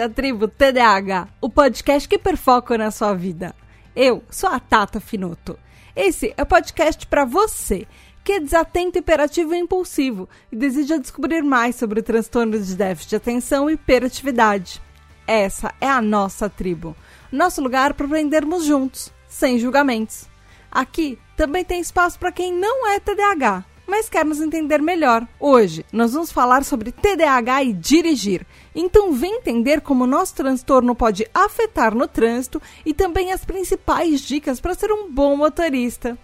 À Tribo TDAH, o podcast que perfoca na sua vida. Eu sou a Tata Finoto. Esse é o podcast para você que é desatento, hiperativo e impulsivo e deseja descobrir mais sobre o transtorno de déficit de atenção e hiperatividade. Essa é a nossa tribo, nosso lugar para aprendermos juntos, sem julgamentos. Aqui também tem espaço para quem não é TDAH, mas quer nos entender melhor. Hoje nós vamos falar sobre TDAH e dirigir. Então vem entender como nosso transtorno pode afetar no trânsito e também as principais dicas para ser um bom motorista.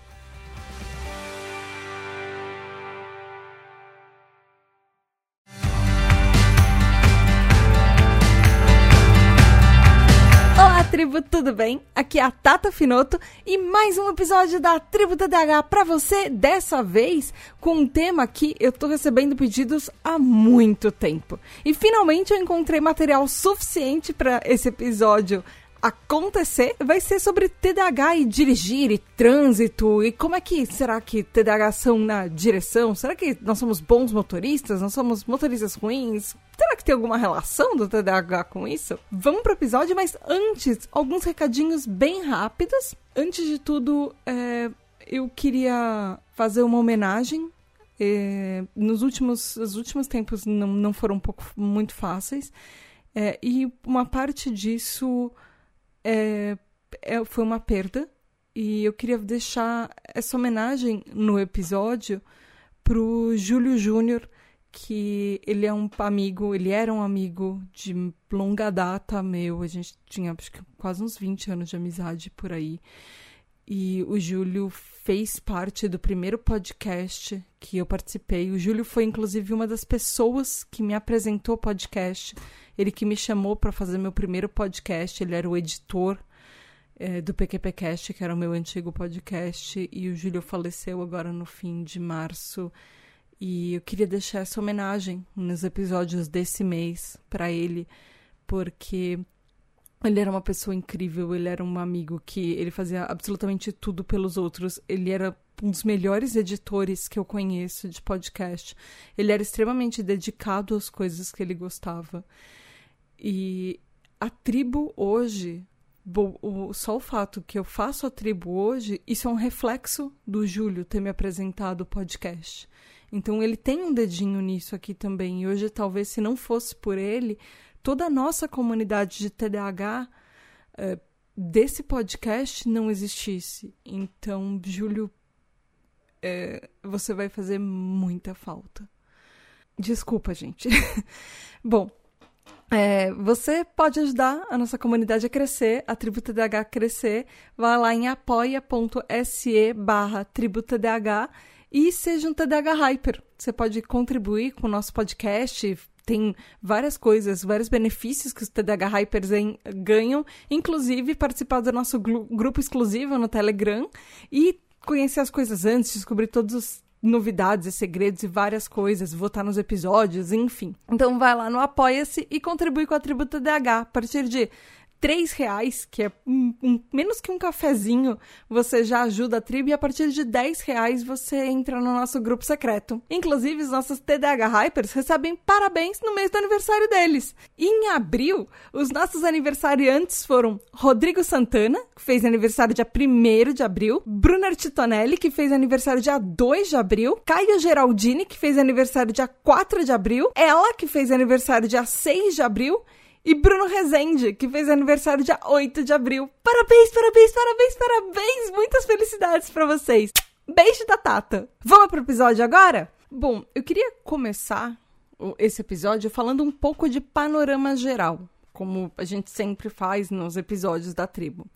Tribo, tudo bem? Aqui é a Tata Finoto e mais um episódio da Tribo TDH para você, dessa vez com um tema que eu tô recebendo pedidos há muito tempo. E finalmente eu encontrei material suficiente para esse episódio acontecer vai ser sobre TDAH e dirigir e trânsito e como é que será que TDAH são na direção? Será que nós somos bons motoristas? Nós somos motoristas ruins? Será que tem alguma relação do TDAH com isso? Vamos pro episódio, mas antes, alguns recadinhos bem rápidos. Antes de tudo, é, eu queria fazer uma homenagem é, nos últimos, os últimos tempos não, não foram um pouco muito fáceis. É, e uma parte disso é, é, foi uma perda e eu queria deixar essa homenagem no episódio pro Júlio Júnior, que ele é um amigo, ele era um amigo de longa data meu, a gente tinha acho que quase uns 20 anos de amizade por aí. E o Júlio fez parte do primeiro podcast que eu participei. O Júlio foi inclusive uma das pessoas que me apresentou o podcast. Ele que me chamou para fazer meu primeiro podcast, ele era o editor é, do PQPcast, que era o meu antigo podcast, e o Júlio faleceu agora no fim de março. E eu queria deixar essa homenagem nos episódios desse mês para ele, porque ele era uma pessoa incrível, ele era um amigo que ele fazia absolutamente tudo pelos outros. Ele era um dos melhores editores que eu conheço de podcast. Ele era extremamente dedicado às coisas que ele gostava. E a tribo hoje, só o fato que eu faço a tribo hoje, isso é um reflexo do Júlio ter me apresentado o podcast. Então ele tem um dedinho nisso aqui também. E hoje, talvez, se não fosse por ele, toda a nossa comunidade de TDAH é, desse podcast não existisse. Então, Júlio, é, você vai fazer muita falta. Desculpa, gente. Bom, é, você pode ajudar a nossa comunidade a crescer, a Tribo TDH a crescer. Vá lá em apoia.se barra TribuTDH e seja um TDH Hyper. Você pode contribuir com o nosso podcast, tem várias coisas, vários benefícios que os TDH Hypers ganham, inclusive participar do nosso grupo exclusivo no Telegram e conhecer as coisas antes, descobrir todos os novidades e segredos e várias coisas, votar nos episódios, enfim. Então vai lá no Apoia-se e contribui com a Tributa DH. A partir de três reais, que é um, um, menos que um cafezinho, você já ajuda a tribo e a partir de 10 reais você entra no nosso grupo secreto. Inclusive, os nossos TDH Hypers recebem parabéns no mês do aniversário deles. Em abril, os nossos aniversariantes foram Rodrigo Santana, que fez aniversário dia 1 de abril, Brunner Titonelli, que fez aniversário dia 2 de abril, Caio Geraldini, que fez aniversário dia 4 de abril, ela, que fez aniversário dia 6 de abril, e Bruno Rezende, que fez aniversário dia 8 de abril. Parabéns, parabéns, parabéns, parabéns! Muitas felicidades para vocês! Beijo da Tata! Vamos pro episódio agora? Bom, eu queria começar esse episódio falando um pouco de panorama geral, como a gente sempre faz nos episódios da tribo.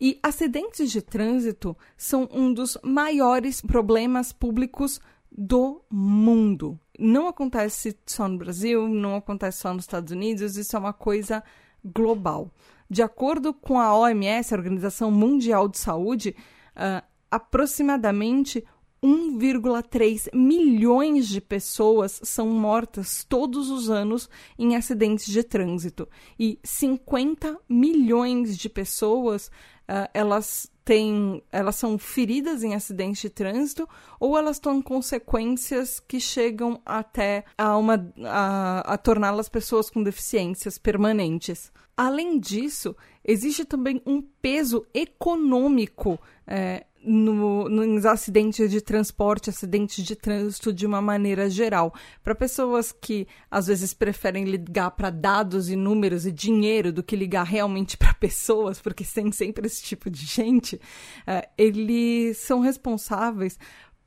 E acidentes de trânsito são um dos maiores problemas públicos do mundo. Não acontece só no Brasil, não acontece só nos Estados Unidos, isso é uma coisa global. De acordo com a OMS, a Organização Mundial de Saúde, uh, aproximadamente 1,3 milhões de pessoas são mortas todos os anos em acidentes de trânsito e 50 milhões de pessoas uh, elas têm, elas são feridas em acidentes de trânsito ou elas têm consequências que chegam até a, uma, a, a torná-las pessoas com deficiências permanentes. Além disso, existe também um peso econômico é, no, nos acidentes de transporte, acidentes de trânsito de uma maneira geral. Para pessoas que às vezes preferem ligar para dados e números e dinheiro do que ligar realmente para pessoas, porque tem sempre esse tipo de gente, é, eles são responsáveis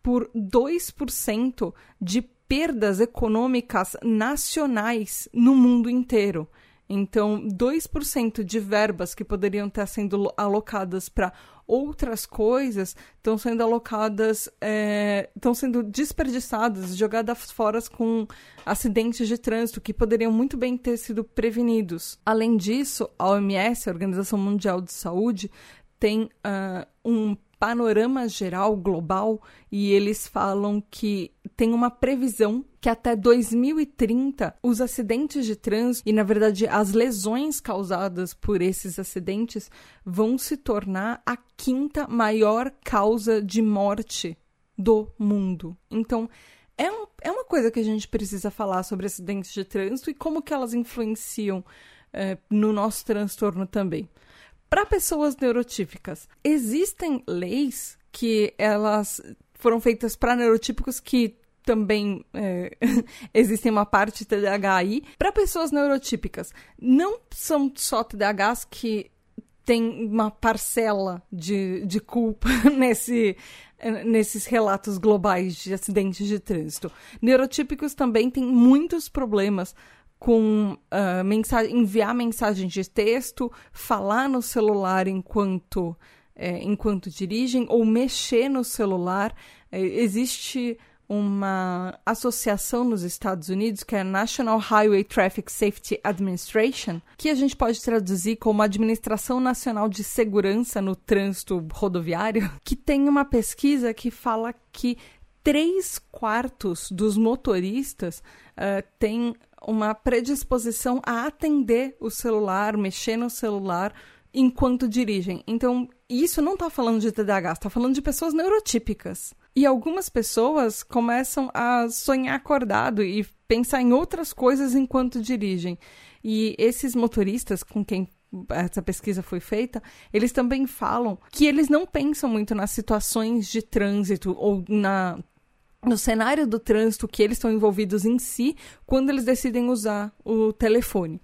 por 2% de perdas econômicas nacionais no mundo inteiro. Então, 2% de verbas que poderiam estar sendo alocadas para outras coisas estão sendo alocadas, estão é, sendo desperdiçadas, jogadas fora com acidentes de trânsito que poderiam muito bem ter sido prevenidos. Além disso, a OMS, a Organização Mundial de Saúde, tem uh, um panorama geral global e eles falam que tem uma previsão que até 2030 os acidentes de trânsito e, na verdade, as lesões causadas por esses acidentes vão se tornar a quinta maior causa de morte do mundo. Então, é, um, é uma coisa que a gente precisa falar sobre acidentes de trânsito e como que elas influenciam é, no nosso transtorno também. Para pessoas neurotípicas, existem leis que elas foram feitas para neurotípicos que também é, existem uma parte TDAH aí. Para pessoas neurotípicas, não são só TDAHs que têm uma parcela de, de culpa nesse, nesses relatos globais de acidentes de trânsito. Neurotípicos também têm muitos problemas com uh, mensagem, enviar mensagens de texto, falar no celular enquanto, é, enquanto dirigem ou mexer no celular. É, existe uma associação nos Estados Unidos que é a National Highway Traffic Safety Administration, que a gente pode traduzir como Administração Nacional de Segurança no Trânsito Rodoviário, que tem uma pesquisa que fala que três quartos dos motoristas uh, têm uma predisposição a atender o celular, mexer no celular enquanto dirigem. Então, isso não está falando de TDAH, está falando de pessoas neurotípicas. E algumas pessoas começam a sonhar acordado e pensar em outras coisas enquanto dirigem. E esses motoristas com quem essa pesquisa foi feita, eles também falam que eles não pensam muito nas situações de trânsito ou na no cenário do trânsito que eles estão envolvidos em si quando eles decidem usar o telefone.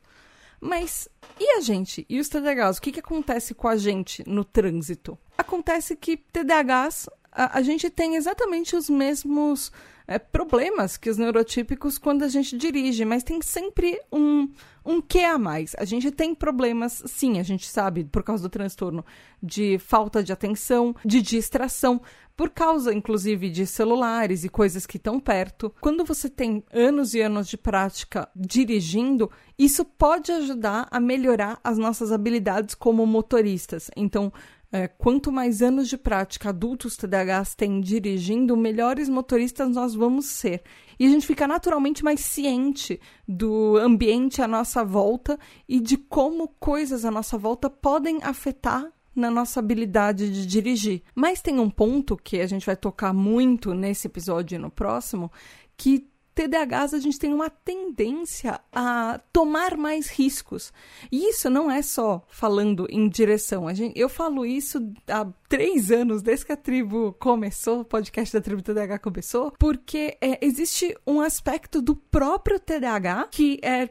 Mas e a gente? E os TDAHs? O que, que acontece com a gente no trânsito? Acontece que TDAHs, a, a gente tem exatamente os mesmos é, problemas que os neurotípicos quando a gente dirige, mas tem sempre um, um que a mais. A gente tem problemas, sim, a gente sabe, por causa do transtorno, de falta de atenção, de distração, por causa, inclusive, de celulares e coisas que estão perto. Quando você tem anos e anos de prática dirigindo, isso pode ajudar a melhorar as nossas habilidades como motoristas. Então, é, quanto mais anos de prática adultos TDAHs têm dirigindo, melhores motoristas nós vamos ser. E a gente fica naturalmente mais ciente do ambiente à nossa volta e de como coisas à nossa volta podem afetar na nossa habilidade de dirigir. Mas tem um ponto que a gente vai tocar muito nesse episódio e no próximo, que TDAHs a gente tem uma tendência a tomar mais riscos. E isso não é só falando em direção. A gente, eu falo isso há três anos, desde que a tribo começou, o podcast da tribo TDAH começou, porque é, existe um aspecto do próprio TDAH que é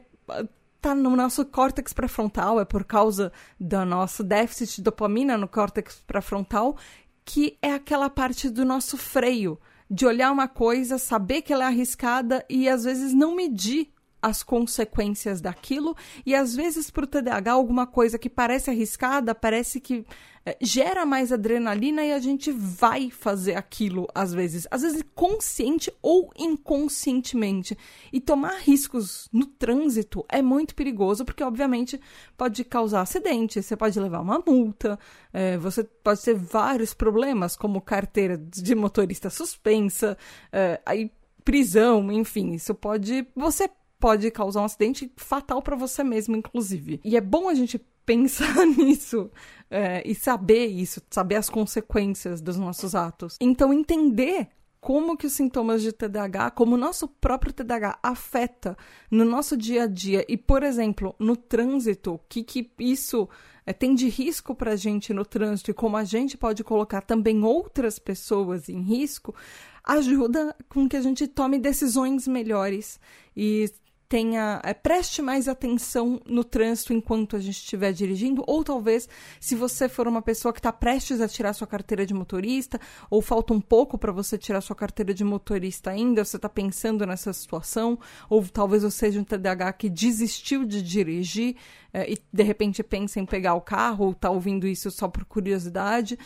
tá no nosso córtex pré-frontal, é por causa do nosso déficit de dopamina no córtex pré-frontal, que é aquela parte do nosso freio, de olhar uma coisa, saber que ela é arriscada e às vezes não medir as consequências daquilo e às vezes para o TDAH alguma coisa que parece arriscada, parece que é, gera mais adrenalina e a gente vai fazer aquilo às vezes, às vezes consciente ou inconscientemente. E tomar riscos no trânsito é muito perigoso porque obviamente pode causar acidente, você pode levar uma multa, é, você pode ter vários problemas como carteira de motorista suspensa, é, aí prisão, enfim, isso pode você pode causar um acidente fatal para você mesmo, inclusive. E é bom a gente pensar nisso é, e saber isso, saber as consequências dos nossos atos. Então, entender como que os sintomas de TDAH, como o nosso próprio TDAH afeta no nosso dia a dia e, por exemplo, no trânsito, o que, que isso é, tem de risco para a gente no trânsito e como a gente pode colocar também outras pessoas em risco, ajuda com que a gente tome decisões melhores e tenha é, preste mais atenção no trânsito enquanto a gente estiver dirigindo, ou talvez se você for uma pessoa que está prestes a tirar sua carteira de motorista, ou falta um pouco para você tirar sua carteira de motorista ainda, você está pensando nessa situação, ou talvez você seja um TDAH que desistiu de dirigir é, e de repente pensa em pegar o carro, ou está ouvindo isso só por curiosidade.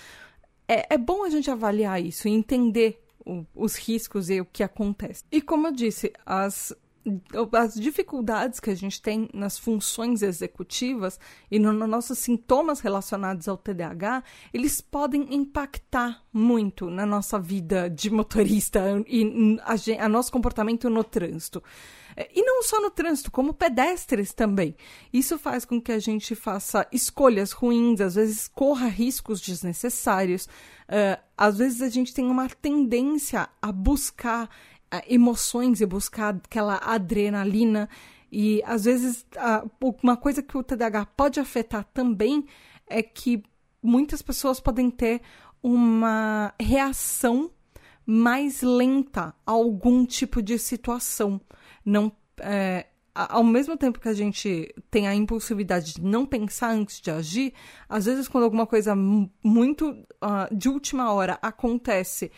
É, é bom a gente avaliar isso e entender os riscos e o que acontece. E como eu disse, as as dificuldades que a gente tem nas funções executivas e nos no nossos sintomas relacionados ao TDAH, eles podem impactar muito na nossa vida de motorista e a, a nosso comportamento no trânsito. É, e não só no trânsito, como pedestres também. Isso faz com que a gente faça escolhas ruins, às vezes corra riscos desnecessários. Uh, às vezes a gente tem uma tendência a buscar emoções e buscar aquela adrenalina. E às vezes uma coisa que o TDAH pode afetar também é que muitas pessoas podem ter uma reação mais lenta a algum tipo de situação. Não, é, ao mesmo tempo que a gente tem a impulsividade de não pensar antes de agir, às vezes quando alguma coisa muito uh, de última hora acontece,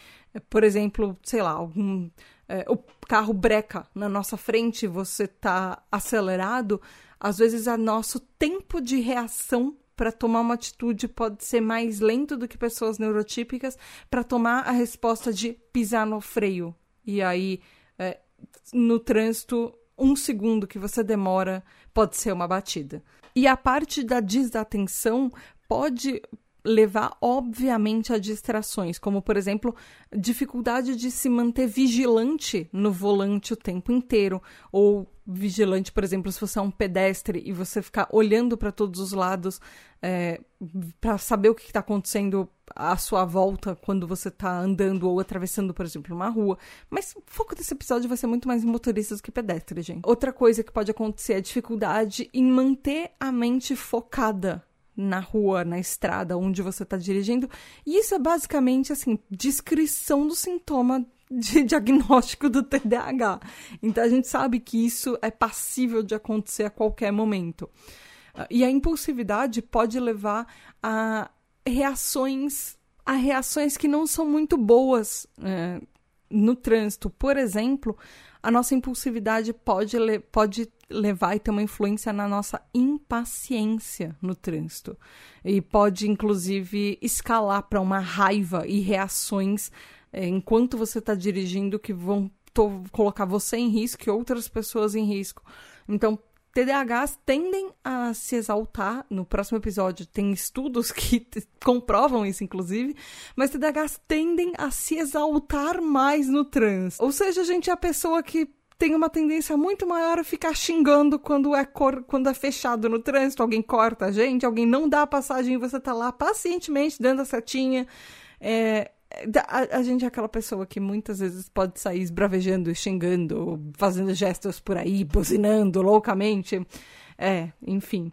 por exemplo, sei lá, algum é, o carro breca na nossa frente, você está acelerado, às vezes o nosso tempo de reação para tomar uma atitude pode ser mais lento do que pessoas neurotípicas para tomar a resposta de pisar no freio. E aí, é, no trânsito, um segundo que você demora pode ser uma batida. E a parte da desatenção pode levar, obviamente, a distrações, como, por exemplo, dificuldade de se manter vigilante no volante o tempo inteiro, ou vigilante, por exemplo, se você é um pedestre e você ficar olhando para todos os lados é, para saber o que está acontecendo à sua volta quando você está andando ou atravessando, por exemplo, uma rua. Mas o foco desse episódio vai ser muito mais em motoristas que pedestres, gente. Outra coisa que pode acontecer é a dificuldade em manter a mente focada na rua, na estrada, onde você está dirigindo. E isso é basicamente assim, descrição do sintoma de diagnóstico do TDAH. Então a gente sabe que isso é passível de acontecer a qualquer momento. E a impulsividade pode levar a reações a reações que não são muito boas é, no trânsito. Por exemplo, a nossa impulsividade pode, pode levar e ter uma influência na nossa impaciência no trânsito. E pode, inclusive, escalar para uma raiva e reações é, enquanto você está dirigindo que vão colocar você em risco e outras pessoas em risco. Então, TDAHs tendem a se exaltar. No próximo episódio tem estudos que comprovam isso, inclusive. Mas TDAHs tendem a se exaltar mais no trans. Ou seja, a gente é a pessoa que tem uma tendência muito maior a ficar xingando quando é, cor, quando é fechado no trânsito, alguém corta a gente, alguém não dá a passagem e você tá lá pacientemente dando a setinha. É, a, a, gente é aquela pessoa que muitas vezes pode sair esbravejando, xingando, fazendo gestos por aí, buzinando loucamente. É, enfim.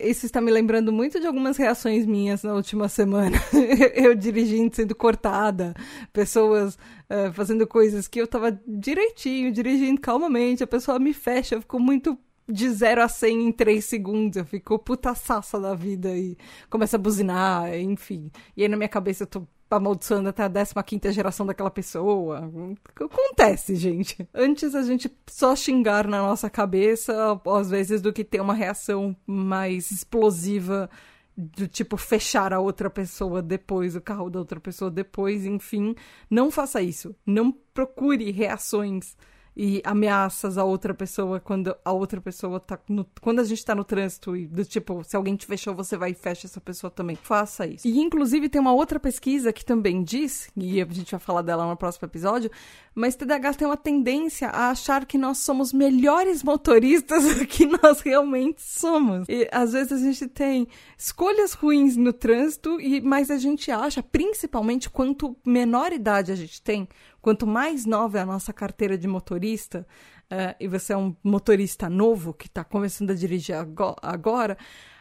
Isso está me lembrando muito de algumas reações minhas na última semana. eu dirigindo, sendo cortada, pessoas uh, fazendo coisas que eu estava direitinho, dirigindo calmamente, a pessoa me fecha, eu fico muito de 0 a 100 em 3 segundos. Eu fico puta sassa da vida e começa a buzinar, enfim. E aí na minha cabeça eu tô amaldiçoando até a 15 geração daquela pessoa. Acontece, gente. Antes a gente só xingar na nossa cabeça, às vezes, do que ter uma reação mais explosiva do tipo fechar a outra pessoa depois, o carro da outra pessoa depois, enfim. Não faça isso. Não procure reações e ameaças a outra pessoa quando a outra pessoa tá no, quando a gente tá no trânsito e do tipo, se alguém te fechou, você vai e fecha essa pessoa também. Faça isso. E inclusive tem uma outra pesquisa que também diz, e a gente vai falar dela no próximo episódio, mas TDAH tem uma tendência a achar que nós somos melhores motoristas do que nós realmente somos. E às vezes a gente tem escolhas ruins no trânsito, e mas a gente acha, principalmente quanto menor idade a gente tem, quanto mais nova é a nossa carteira de motorista, uh, e você é um motorista novo que está começando a dirigir agora,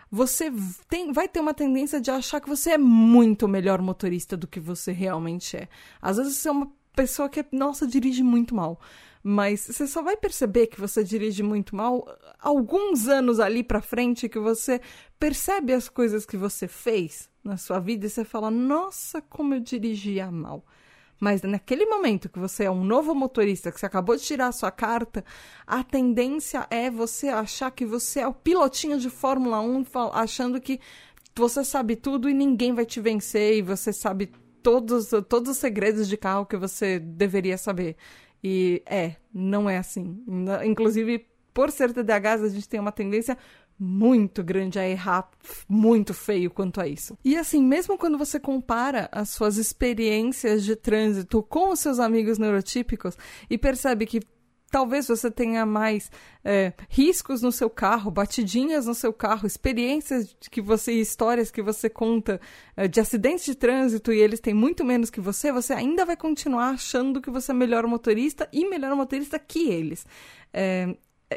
você tem, vai ter uma tendência de achar que você é muito melhor motorista do que você realmente é. Às vezes você é uma pessoa que, nossa, dirige muito mal. Mas você só vai perceber que você dirige muito mal alguns anos ali pra frente que você percebe as coisas que você fez na sua vida e você fala: Nossa, como eu dirigia mal. Mas naquele momento que você é um novo motorista, que você acabou de tirar a sua carta, a tendência é você achar que você é o pilotinho de Fórmula 1, achando que você sabe tudo e ninguém vai te vencer e você sabe todos, todos os segredos de carro que você deveria saber. E é, não é assim. Inclusive, por ser TDAH, a gente tem uma tendência muito grande a errar muito feio quanto a isso. E assim, mesmo quando você compara as suas experiências de trânsito com os seus amigos neurotípicos e percebe que talvez você tenha mais é, riscos no seu carro, batidinhas no seu carro, experiências que você, histórias que você conta é, de acidentes de trânsito e eles têm muito menos que você, você ainda vai continuar achando que você é melhor motorista e melhor motorista que eles. É,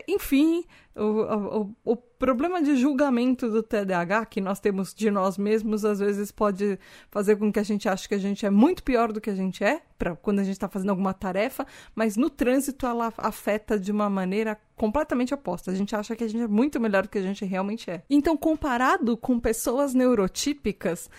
enfim, o, o, o, problema de julgamento do TDAH que nós temos de nós mesmos às vezes pode fazer com que a gente ache que a gente é muito pior do que a gente é, pra, quando a gente está fazendo alguma tarefa, mas no trânsito ela afeta de uma maneira completamente oposta. A gente acha que a gente é muito melhor do que a gente realmente é. Então, comparado com pessoas neurotípicas,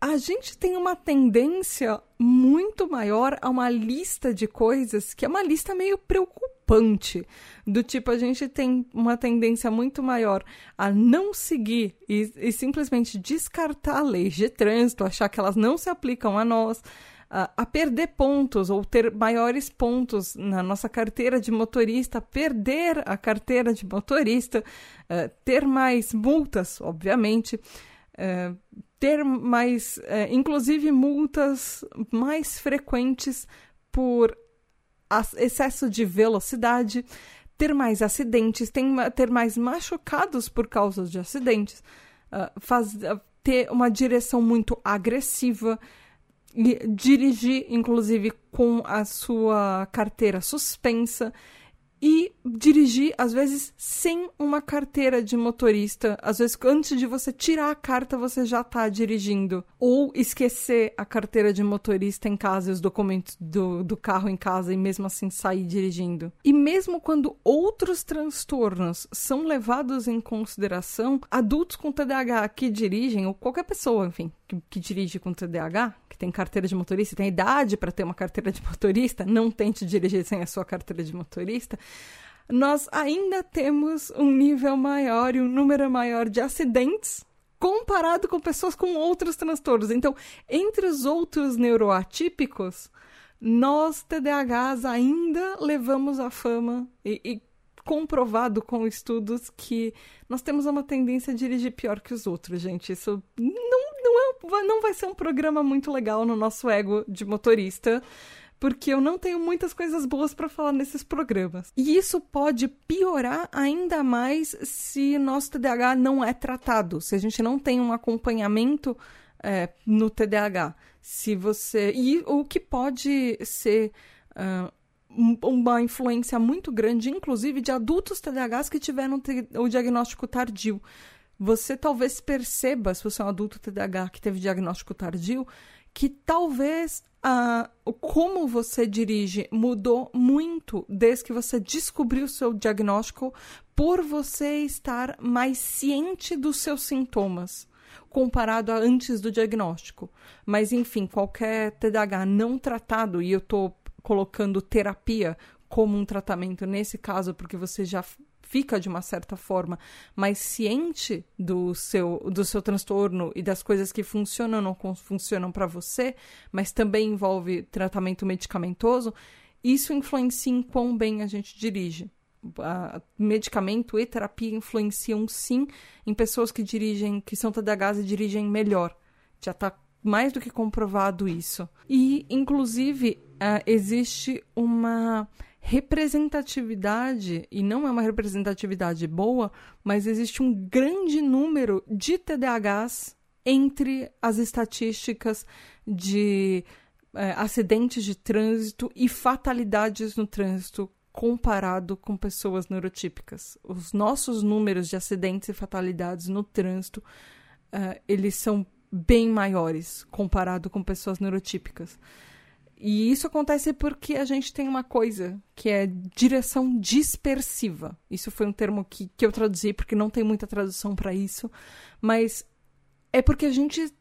a gente tem uma tendência muito maior a uma lista de coisas que é uma lista meio preocupante. Do tipo, a gente tem uma tendência muito maior a não seguir e, e simplesmente descartar leis de trânsito, achar que elas não se aplicam a nós. A, a perder pontos ou ter maiores pontos na nossa carteira de motorista, perder a carteira de motorista, uh, ter mais multas, obviamente, uh, ter mais, é, inclusive multas mais frequentes por excesso de velocidade, ter mais acidentes, tem, ter mais machucados por causa de acidentes, uh, faz, uh, ter uma direção muito agressiva, e dirigir, inclusive, com a sua carteira suspensa e dirigir, às vezes, sem uma carteira de motorista. Às vezes, antes de você tirar a carta, você já está dirigindo. Ou esquecer a carteira de motorista em casa e os documentos do, do carro em casa e mesmo assim sair dirigindo. E mesmo quando outros transtornos são levados em consideração, adultos com TDAH que dirigem, ou qualquer pessoa, enfim, que, que dirige com TDAH, que tem carteira de motorista, tem idade para ter uma carteira de motorista, não tente dirigir sem a sua carteira de motorista, nós ainda temos um nível maior e um número maior de acidentes comparado com pessoas com outros transtornos. Então, entre os outros neuroatípicos, nós TDAHs ainda levamos a fama e, e comprovado com estudos que nós temos uma tendência a dirigir pior que os outros, gente. Isso não, não, é, não vai ser um programa muito legal no nosso ego de motorista porque eu não tenho muitas coisas boas para falar nesses programas. E isso pode piorar ainda mais se nosso TDAH não é tratado, se a gente não tem um acompanhamento é, no TDAH. Se você. E o que pode ser. Uh, uma influência muito grande, inclusive de adultos TDAHs que tiveram o diagnóstico tardio. Você talvez perceba, se você é um adulto TDAH que teve diagnóstico tardio, que talvez uh, como você dirige mudou muito desde que você descobriu o seu diagnóstico por você estar mais ciente dos seus sintomas comparado a antes do diagnóstico. Mas enfim, qualquer TDAH não tratado, e eu estou colocando terapia como um tratamento nesse caso, porque você já fica de uma certa forma mais ciente do seu do seu transtorno e das coisas que funcionam ou não funcionam para você, mas também envolve tratamento medicamentoso, isso influencia em quão bem a gente dirige. A medicamento e terapia influenciam sim em pessoas que dirigem, que são TDAHs e dirigem melhor. Já está mais do que comprovado isso. E, inclusive, uh, existe uma representatividade, e não é uma representatividade boa, mas existe um grande número de TDAHs entre as estatísticas de eh, acidentes de trânsito e fatalidades no trânsito comparado com pessoas neurotípicas. Os nossos números de acidentes e fatalidades no trânsito, uh, eles são bem maiores comparado com pessoas neurotípicas. E isso acontece porque a gente tem uma coisa que é direção dispersiva. Isso foi um termo que, que eu traduzi porque não tem muita tradução para isso, mas é porque a gente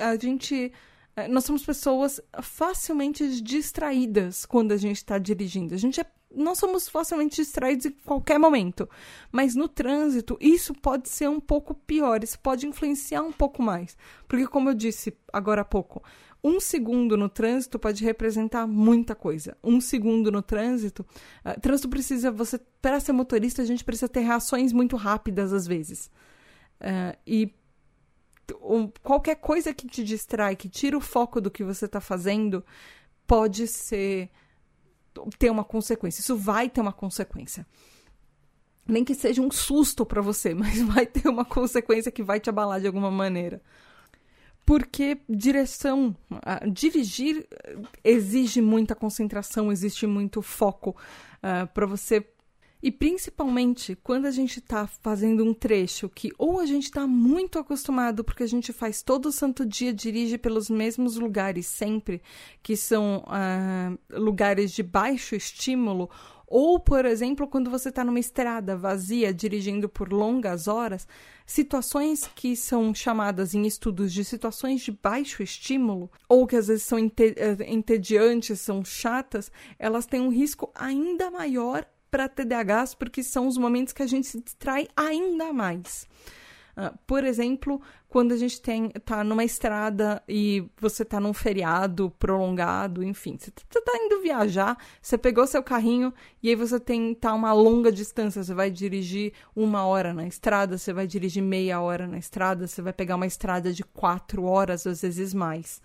a gente eh, nós somos pessoas facilmente distraídas quando a gente está dirigindo. A gente é, não somos facilmente distraídos em qualquer momento, mas no trânsito isso pode ser um pouco pior, isso pode influenciar um pouco mais, porque como eu disse agora há pouco, um segundo no trânsito pode representar muita coisa. Um segundo no trânsito. Uh, trânsito precisa. Você, para ser motorista, a gente precisa ter reações muito rápidas às vezes. Uh, e um, qualquer coisa que te distrai, que tira o foco do que você está fazendo, pode ser. ter uma consequência. Isso vai ter uma consequência nem que seja um susto para você, mas vai ter uma consequência que vai te abalar de alguma maneira porque direção, dirigir exige muita concentração, existe muito foco uh, para você. E principalmente quando a gente está fazendo um trecho que ou a gente está muito acostumado, porque a gente faz todo santo dia, dirige pelos mesmos lugares sempre, que são uh, lugares de baixo estímulo, ou, por exemplo, quando você está numa estrada vazia, dirigindo por longas horas, situações que são chamadas em estudos de situações de baixo estímulo, ou que às vezes são eh, entediantes, são chatas, elas têm um risco ainda maior para TDAHs, porque são os momentos que a gente se distrai ainda mais. Uh, por exemplo, quando a gente tem tá numa estrada e você tá num feriado prolongado, enfim, você tá, tá indo viajar, você pegou seu carrinho e aí você tem tá uma longa distância, você vai dirigir uma hora na estrada, você vai dirigir meia hora na estrada, você vai pegar uma estrada de quatro horas, às vezes mais.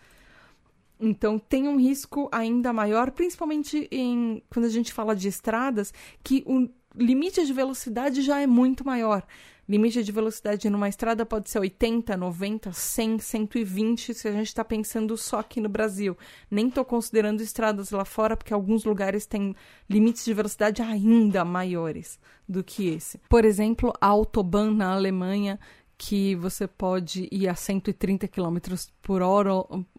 Então tem um risco ainda maior, principalmente em quando a gente fala de estradas, que o limite de velocidade já é muito maior. Limite de velocidade numa estrada pode ser 80, 90, 100, 120, se a gente está pensando só aqui no Brasil. Nem estou considerando estradas lá fora, porque alguns lugares têm limites de velocidade ainda maiores do que esse. Por exemplo, a Autobahn na Alemanha, que você pode ir a 130 km por hora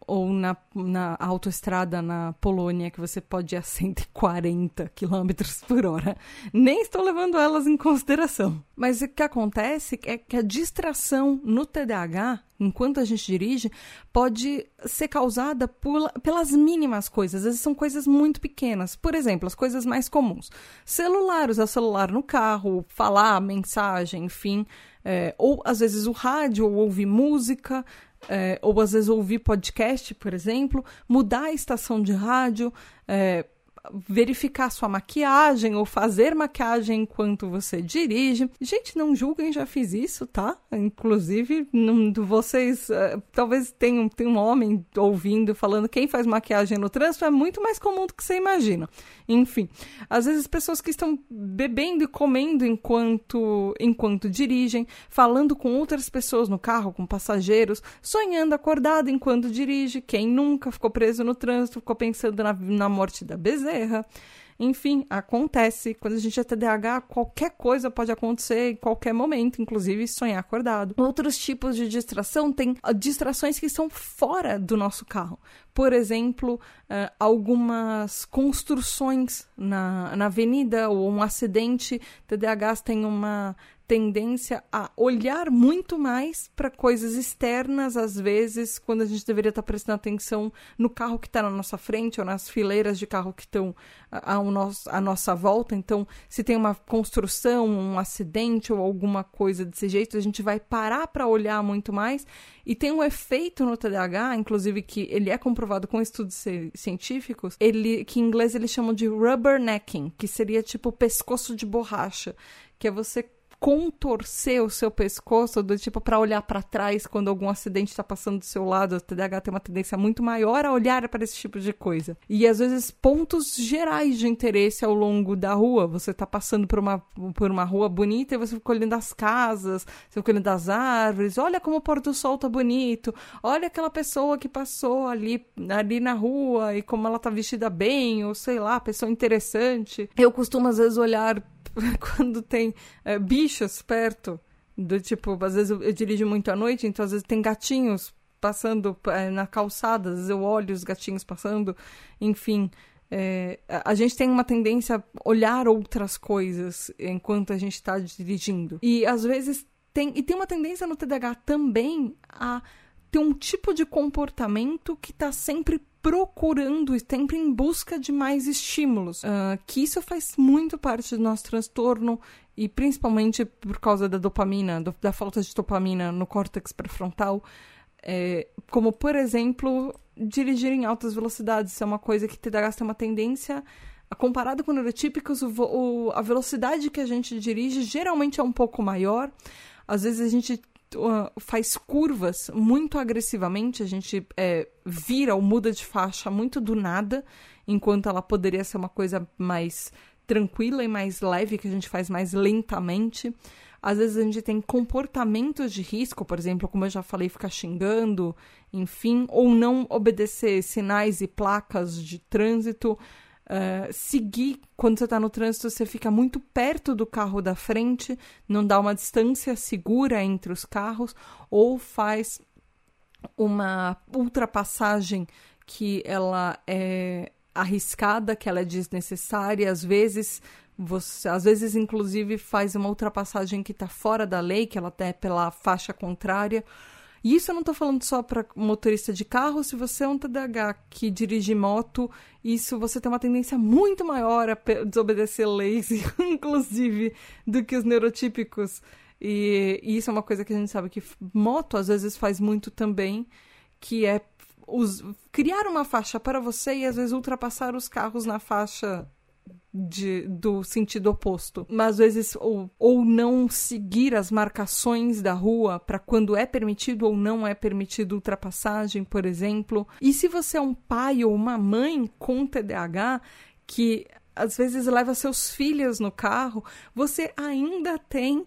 ou, na, na autoestrada na Polônia que você pode ir a 140 km por hora. Nem estou levando elas em consideração. Mas o que acontece é que a distração no TDAH, enquanto a gente dirige, pode ser causada por, pelas mínimas coisas. Às vezes são coisas muito pequenas. Por exemplo, as coisas mais comuns. Celular, usar celular no carro, falar, mensagem, enfim é, ou às vezes o rádio, ou ouvir música, é, ou às vezes ouvir podcast, por exemplo, mudar a estação de rádio, é, verificar sua maquiagem ou fazer maquiagem enquanto você dirige. Gente, não julguem, já fiz isso, tá? Inclusive, não, vocês uh, talvez tenham, tenham um homem ouvindo falando quem faz maquiagem no trânsito é muito mais comum do que você imagina. Enfim, às vezes pessoas que estão bebendo e comendo enquanto enquanto dirigem, falando com outras pessoas no carro, com passageiros, sonhando acordado enquanto dirige. Quem nunca ficou preso no trânsito, ficou pensando na, na morte da bezerra. Enfim, acontece. Quando a gente é TDAH, qualquer coisa pode acontecer em qualquer momento, inclusive sonhar acordado. Outros tipos de distração têm ah, distrações que são fora do nosso carro. Por exemplo, uh, algumas construções na, na avenida ou um acidente. TDAHs têm uma tendência a olhar muito mais para coisas externas, às vezes, quando a gente deveria estar tá prestando atenção no carro que está na nossa frente ou nas fileiras de carro que estão ao à nossa volta. Então, se tem uma construção, um acidente ou alguma coisa desse jeito, a gente vai parar para olhar muito mais. E tem um efeito no TDAH, inclusive que ele é comprovado com estudos científicos, ele que em inglês eles chamam de rubbernecking, que seria tipo pescoço de borracha, que é você contorcer o seu pescoço do tipo para olhar para trás quando algum acidente está passando do seu lado. O TDAH tem uma tendência muito maior a olhar para esse tipo de coisa. E às vezes pontos gerais de interesse ao longo da rua. Você está passando por uma, por uma rua bonita e você fica olhando as casas, você fica olhando as árvores. Olha como o pôr do sol tá bonito. Olha aquela pessoa que passou ali, ali na rua e como ela tá vestida bem, ou sei lá, pessoa interessante. Eu costumo às vezes olhar quando tem é, bichos perto, do tipo, às vezes eu, eu, dirijo muito à noite, então às vezes tem gatinhos passando é, na calçada, às vezes eu olho os gatinhos passando, enfim. É, a gente tem uma tendência a olhar outras coisas enquanto a gente está dirigindo. E às vezes tem. E tem uma tendência no TDAH também a ter um tipo de comportamento que está sempre procurando e sempre em busca de mais estímulos. Uh, que isso faz muito parte do nosso transtorno e principalmente por causa da dopamina, do, da falta de dopamina no córtex pré-frontal. É, como, por exemplo, dirigir em altas velocidades. Isso é uma coisa que TDAH tem uma tendência comparado com neurotípicos, o, o, a velocidade que a gente dirige geralmente é um pouco maior. Às vezes a gente uh, faz curvas muito agressivamente, a gente é, vira ou muda de faixa muito do nada, enquanto ela poderia ser uma coisa mais tranquila e mais leve, que a gente faz mais lentamente. Às vezes a gente tem comportamentos de risco, por exemplo, como eu já falei, ficar xingando, enfim, ou não obedecer sinais e placas de trânsito. Uh, seguir quando você está no trânsito, você fica muito perto do carro da frente, não dá uma distância segura entre os carros, ou faz uma ultrapassagem que ela é arriscada, que ela é desnecessária, às vezes você, às vezes inclusive faz uma ultrapassagem que está fora da lei, que ela até é pela faixa contrária. E isso eu não estou falando só para motorista de carro. Se você é um TDAH que dirige moto, isso você tem uma tendência muito maior a desobedecer leis, inclusive, do que os neurotípicos. E, e isso é uma coisa que a gente sabe que moto às vezes faz muito também, que é os, criar uma faixa para você e às vezes ultrapassar os carros na faixa de, do sentido oposto. Mas às vezes, ou, ou não seguir as marcações da rua para quando é permitido ou não é permitido ultrapassagem, por exemplo. E se você é um pai ou uma mãe com TDAH que às vezes leva seus filhos no carro, você ainda tem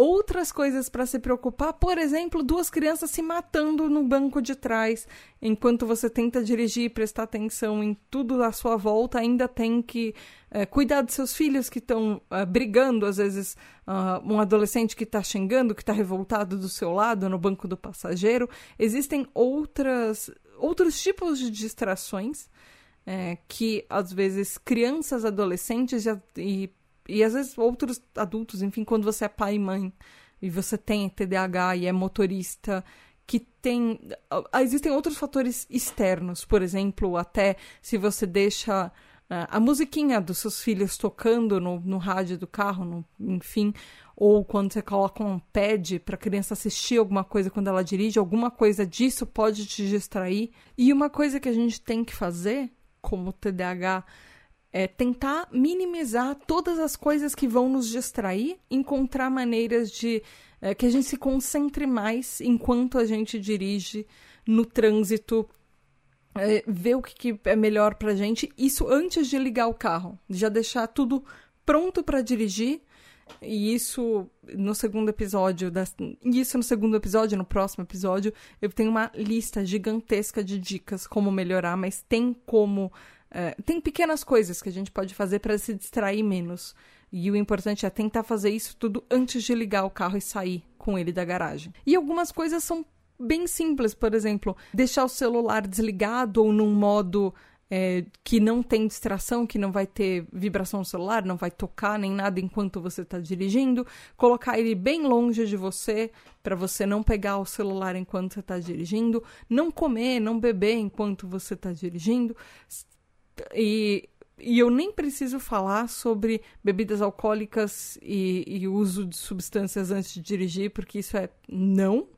outras coisas para se preocupar, por exemplo, duas crianças se matando no banco de trás, enquanto você tenta dirigir e prestar atenção em tudo à sua volta, ainda tem que é, cuidar dos seus filhos que estão uh, brigando, às vezes uh, um adolescente que está xingando, que está revoltado do seu lado no banco do passageiro. Existem outras, outros tipos de distrações. É, que às vezes crianças, adolescentes e, e e às vezes outros adultos, enfim, quando você é pai e mãe e você tem TDAH e é motorista, que tem. Ah, existem outros fatores externos, por exemplo, até se você deixa uh, a musiquinha dos seus filhos tocando no, no rádio do carro, no, enfim, ou quando você coloca um pad para a criança assistir alguma coisa quando ela dirige, alguma coisa disso pode te distrair. E uma coisa que a gente tem que fazer, como TDAH é tentar minimizar todas as coisas que vão nos distrair, encontrar maneiras de é, que a gente se concentre mais enquanto a gente dirige no trânsito, é, ver o que, que é melhor pra gente, isso antes de ligar o carro, já deixar tudo pronto para dirigir. E isso no segundo episódio, isso no segundo episódio, no próximo episódio, eu tenho uma lista gigantesca de dicas como melhorar, mas tem como é, tem pequenas coisas que a gente pode fazer para se distrair menos. E o importante é tentar fazer isso tudo antes de ligar o carro e sair com ele da garagem. E algumas coisas são bem simples, por exemplo, deixar o celular desligado ou num modo é, que não tem distração, que não vai ter vibração no celular, não vai tocar nem nada enquanto você está dirigindo. Colocar ele bem longe de você, para você não pegar o celular enquanto você está dirigindo. Não comer, não beber enquanto você está dirigindo. E e eu nem preciso falar sobre bebidas alcoólicas e, e uso de substâncias antes de dirigir, porque isso é não.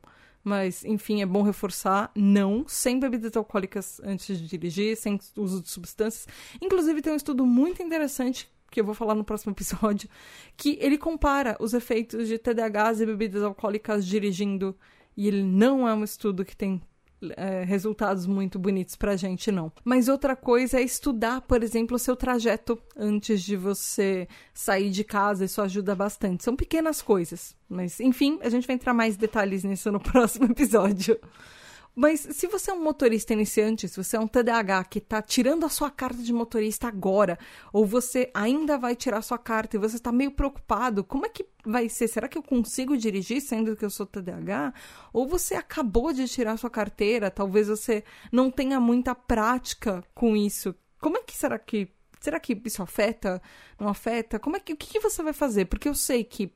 Mas, enfim, é bom reforçar: não, sem bebidas alcoólicas antes de dirigir, sem uso de substâncias. Inclusive, tem um estudo muito interessante que eu vou falar no próximo episódio, que ele compara os efeitos de TDAH e bebidas alcoólicas dirigindo. E ele não é um estudo que tem é, resultados muito bonitos pra gente, não. Mas outra coisa é estudar, por exemplo, o seu trajeto antes de você sair de casa, isso ajuda bastante. São pequenas coisas, mas enfim, a gente vai entrar mais detalhes nisso no próximo episódio. Mas se você é um motorista iniciante, se você é um TDAH que está tirando a sua carta de motorista agora, ou você ainda vai tirar a sua carta e você está meio preocupado, como é que vai ser? Será que eu consigo dirigir sendo que eu sou TDAH? Ou você acabou de tirar a sua carteira, talvez você não tenha muita prática com isso. Como é que será que será que isso afeta? Não afeta? Como é que o que, que você vai fazer? Porque eu sei que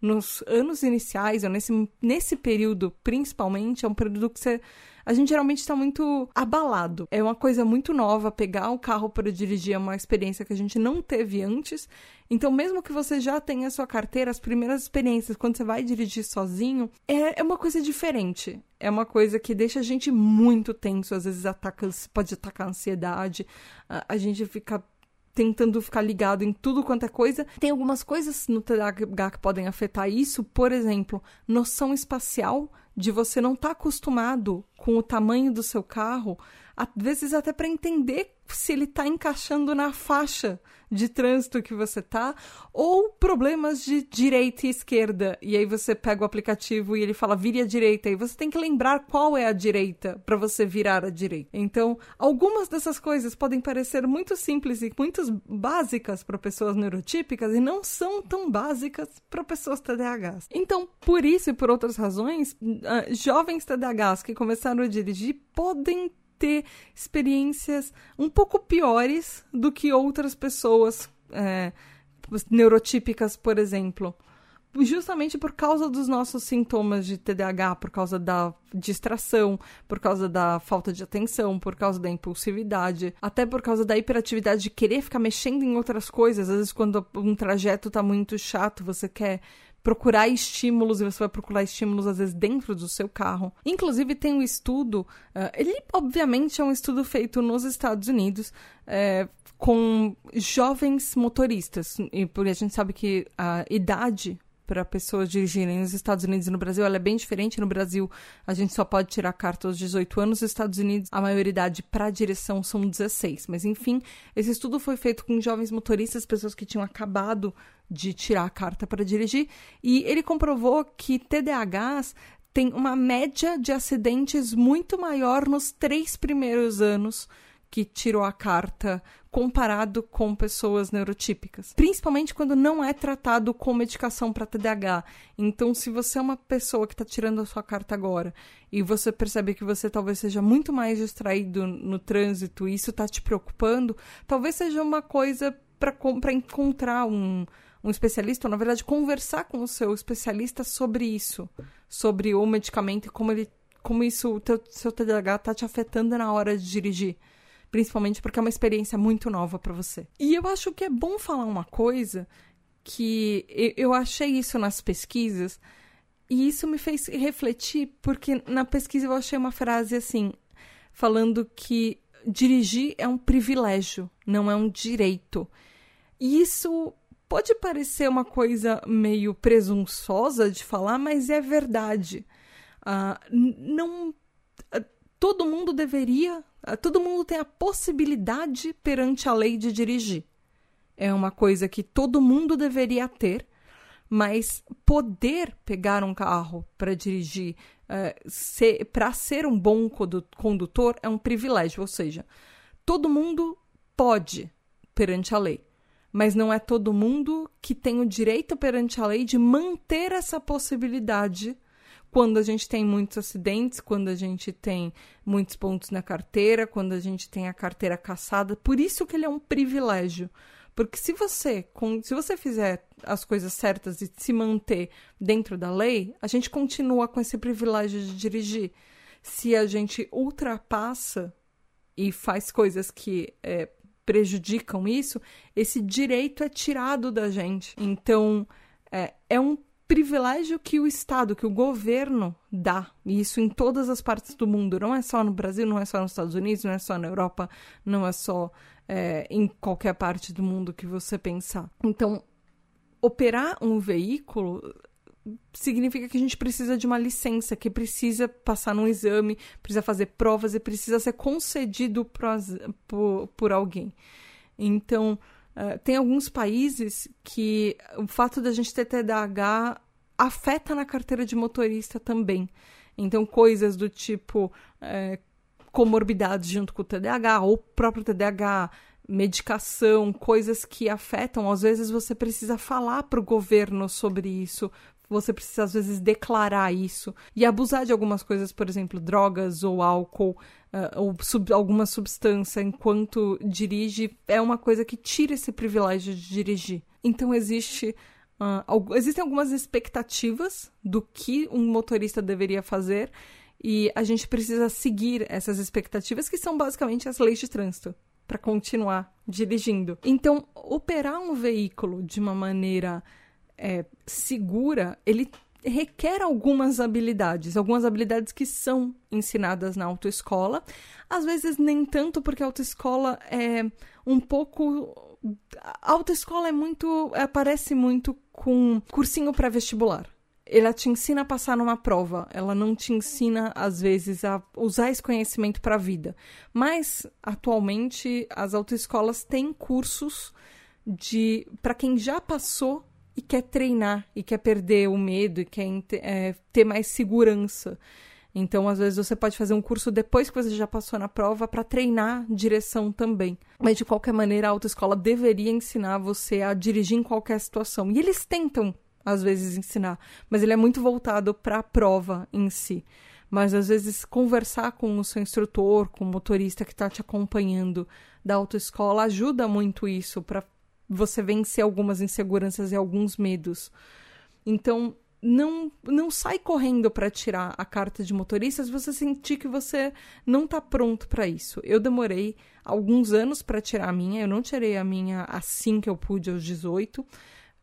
nos anos iniciais, ou nesse, nesse período principalmente, é um período que você. A gente geralmente está muito abalado. É uma coisa muito nova. Pegar o carro para dirigir é uma experiência que a gente não teve antes. Então, mesmo que você já tenha a sua carteira, as primeiras experiências, quando você vai dirigir sozinho, é, é uma coisa diferente. É uma coisa que deixa a gente muito tenso. Às vezes ataca, pode atacar a ansiedade. A, a gente fica tentando ficar ligado em tudo quanto é coisa. Tem algumas coisas no TDAH que podem afetar isso, por exemplo, noção espacial de você não estar tá acostumado com o tamanho do seu carro, às vezes até para entender se ele está encaixando na faixa de trânsito que você tá, ou problemas de direita e esquerda. E aí você pega o aplicativo e ele fala vire à direita, e você tem que lembrar qual é a direita para você virar à direita. Então, algumas dessas coisas podem parecer muito simples e muito básicas para pessoas neurotípicas e não são tão básicas para pessoas TDAHs. Então, por isso e por outras razões, ah, jovens TDAHs que começaram a dirigir podem ter experiências um pouco piores do que outras pessoas é, neurotípicas, por exemplo. Justamente por causa dos nossos sintomas de TDAH, por causa da distração, por causa da falta de atenção, por causa da impulsividade, até por causa da hiperatividade de querer ficar mexendo em outras coisas. Às vezes, quando um trajeto está muito chato, você quer procurar estímulos e você vai procurar estímulos às vezes dentro do seu carro. Inclusive tem um estudo, uh, ele obviamente é um estudo feito nos Estados Unidos uh, com jovens motoristas e porque a gente sabe que a idade para pessoas dirigirem nos Estados Unidos e no Brasil, ela é bem diferente. No Brasil, a gente só pode tirar carta aos 18 anos. Nos Estados Unidos, a maioridade para direção são 16. Mas, enfim, esse estudo foi feito com jovens motoristas, pessoas que tinham acabado de tirar a carta para dirigir, e ele comprovou que TDAHs têm uma média de acidentes muito maior nos três primeiros anos que tirou a carta comparado com pessoas neurotípicas, principalmente quando não é tratado com medicação para TDAH. Então, se você é uma pessoa que está tirando a sua carta agora e você percebe que você talvez seja muito mais distraído no trânsito e isso está te preocupando, talvez seja uma coisa para encontrar um, um especialista, ou na verdade conversar com o seu especialista sobre isso, sobre o medicamento e como ele como isso o teu, seu TDAH está te afetando na hora de dirigir principalmente porque é uma experiência muito nova para você. E eu acho que é bom falar uma coisa que eu achei isso nas pesquisas e isso me fez refletir porque na pesquisa eu achei uma frase assim, falando que dirigir é um privilégio, não é um direito. E isso pode parecer uma coisa meio presunçosa de falar, mas é verdade. Uh, não todo mundo deveria, todo mundo tem a possibilidade perante a lei de dirigir. É uma coisa que todo mundo deveria ter, mas poder pegar um carro para dirigir, uh, para ser um bom condutor, é um privilégio. Ou seja, todo mundo pode perante a lei, mas não é todo mundo que tem o direito perante a lei de manter essa possibilidade quando a gente tem muitos acidentes, quando a gente tem muitos pontos na carteira, quando a gente tem a carteira caçada. Por isso que ele é um privilégio. Porque se você, se você fizer as coisas certas e se manter dentro da lei, a gente continua com esse privilégio de dirigir. Se a gente ultrapassa e faz coisas que é, prejudicam isso, esse direito é tirado da gente. Então, é, é um privilégio que o Estado, que o governo dá, e isso em todas as partes do mundo, não é só no Brasil, não é só nos Estados Unidos, não é só na Europa, não é só é, em qualquer parte do mundo que você pensar. Então, operar um veículo significa que a gente precisa de uma licença, que precisa passar num exame, precisa fazer provas e precisa ser concedido por, por alguém. Então, uh, tem alguns países que o fato da gente ter TDAH afeta na carteira de motorista também. Então, coisas do tipo uh, comorbidades junto com o TDAH, ou próprio TDAH, medicação, coisas que afetam. Às vezes você precisa falar para o governo sobre isso, você precisa às vezes declarar isso e abusar de algumas coisas, por exemplo, drogas ou álcool uh, ou sub alguma substância enquanto dirige é uma coisa que tira esse privilégio de dirigir. Então existe uh, existem algumas expectativas do que um motorista deveria fazer e a gente precisa seguir essas expectativas que são basicamente as leis de trânsito para continuar dirigindo. Então, operar um veículo de uma maneira é, segura, ele requer algumas habilidades, algumas habilidades que são ensinadas na autoescola. Às vezes nem tanto, porque a autoescola é um pouco. A autoescola é muito. aparece muito com cursinho pré-vestibular. Ela te ensina a passar numa prova, ela não te ensina, às vezes, a usar esse conhecimento para a vida. Mas, atualmente, as autoescolas têm cursos de para quem já passou e quer treinar, e quer perder o medo, e quer é, ter mais segurança. Então, às vezes, você pode fazer um curso depois que você já passou na prova para treinar direção também. Mas, de qualquer maneira, a autoescola deveria ensinar você a dirigir em qualquer situação. E eles tentam, às vezes, ensinar, mas ele é muito voltado para a prova em si. Mas, às vezes, conversar com o seu instrutor, com o motorista que está te acompanhando da autoescola, ajuda muito isso para você vencer algumas inseguranças e alguns medos. Então, não, não sai correndo para tirar a carta de motorista se você sentir que você não está pronto para isso. Eu demorei alguns anos para tirar a minha, eu não tirei a minha assim que eu pude, aos 18.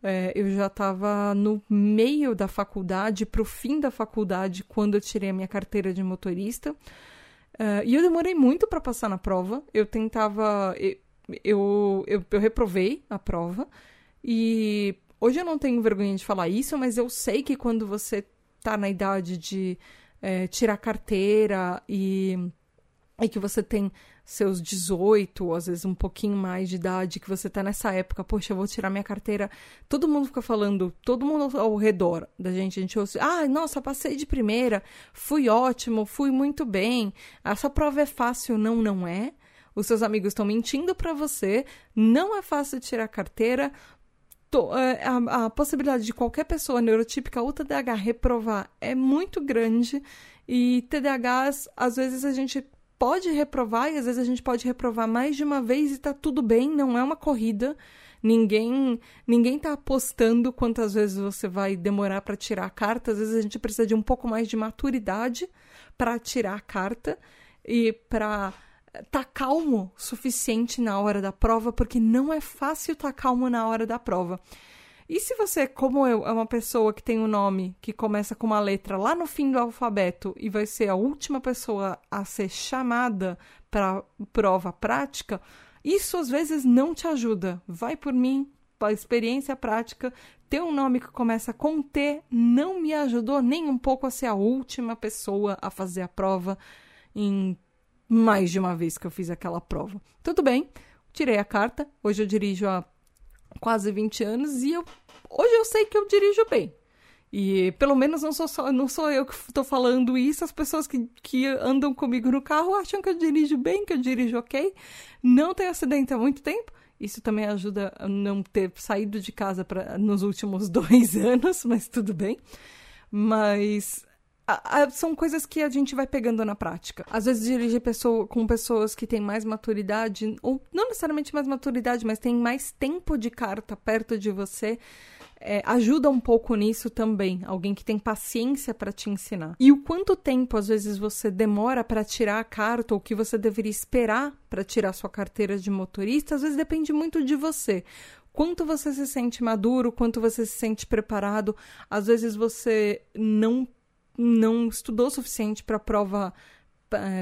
É, eu já estava no meio da faculdade, para o fim da faculdade, quando eu tirei a minha carteira de motorista. Uh, e eu demorei muito para passar na prova. Eu tentava. Eu, eu, eu, eu reprovei a prova. E hoje eu não tenho vergonha de falar isso, mas eu sei que quando você tá na idade de é, tirar carteira e, e que você tem seus 18, ou às vezes um pouquinho mais de idade, que você tá nessa época, poxa, eu vou tirar minha carteira. Todo mundo fica falando, todo mundo ao redor da gente, a gente ouve, ah, nossa, passei de primeira, fui ótimo, fui muito bem, essa prova é fácil. Não, não é os seus amigos estão mentindo para você, não é fácil tirar carteira. É, a, a, possibilidade de qualquer pessoa neurotípica ou TDAH reprovar é muito grande e TDAHs, às vezes a gente pode reprovar e às vezes a gente pode reprovar mais de uma vez e tá tudo bem, não é uma corrida. Ninguém ninguém tá apostando quantas vezes você vai demorar para tirar a carta. Às vezes a gente precisa de um pouco mais de maturidade para tirar a carta e para tá calmo suficiente na hora da prova, porque não é fácil estar tá calmo na hora da prova. E se você, como eu, é uma pessoa que tem um nome que começa com uma letra lá no fim do alfabeto e vai ser a última pessoa a ser chamada para prova prática, isso às vezes não te ajuda. Vai por mim, a experiência prática, ter um nome que começa com T não me ajudou nem um pouco a ser a última pessoa a fazer a prova em mais de uma vez que eu fiz aquela prova. Tudo bem, tirei a carta. Hoje eu dirijo há quase 20 anos e eu, hoje eu sei que eu dirijo bem. E pelo menos não sou, só, não sou eu que estou falando isso, as pessoas que, que andam comigo no carro acham que eu dirijo bem, que eu dirijo ok. Não tenho acidente há muito tempo. Isso também ajuda a não ter saído de casa pra, nos últimos dois anos, mas tudo bem. Mas são coisas que a gente vai pegando na prática. Às vezes dirigir pessoa, com pessoas que têm mais maturidade, ou não necessariamente mais maturidade, mas têm mais tempo de carta perto de você, é, ajuda um pouco nisso também. Alguém que tem paciência para te ensinar. E o quanto tempo às vezes você demora para tirar a carta ou que você deveria esperar para tirar sua carteira de motorista, às vezes depende muito de você quanto você se sente maduro, quanto você se sente preparado. Às vezes você não não estudou o suficiente para prova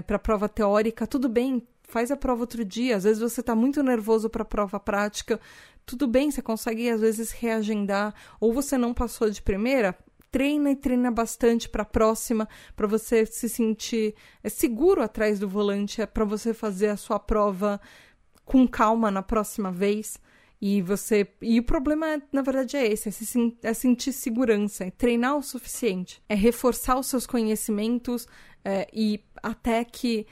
para prova teórica. Tudo bem, faz a prova outro dia. Às vezes você está muito nervoso para a prova prática. Tudo bem, você consegue às vezes reagendar. Ou você não passou de primeira, treina e treina bastante para a próxima, para você se sentir é, seguro atrás do volante, é para você fazer a sua prova com calma na próxima vez. E você. E o problema, na verdade, é esse: é, se, é sentir segurança, é treinar o suficiente, é reforçar os seus conhecimentos é, e até que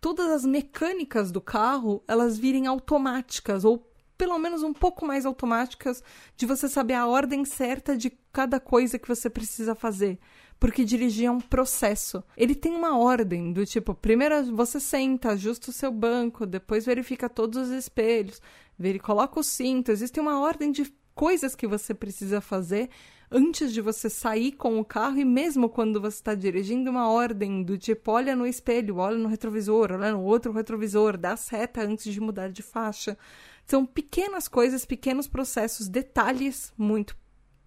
todas as mecânicas do carro elas virem automáticas ou pelo menos um pouco mais automáticas de você saber a ordem certa de cada coisa que você precisa fazer. Porque dirigir é um processo. Ele tem uma ordem do tipo, primeiro você senta, ajusta o seu banco, depois verifica todos os espelhos, ele coloca o cinto, existe uma ordem de coisas que você precisa fazer antes de você sair com o carro e mesmo quando você está dirigindo uma ordem do tipo olha no espelho, olha no retrovisor, olha no outro retrovisor, dá seta antes de mudar de faixa. São pequenas coisas, pequenos processos, detalhes muito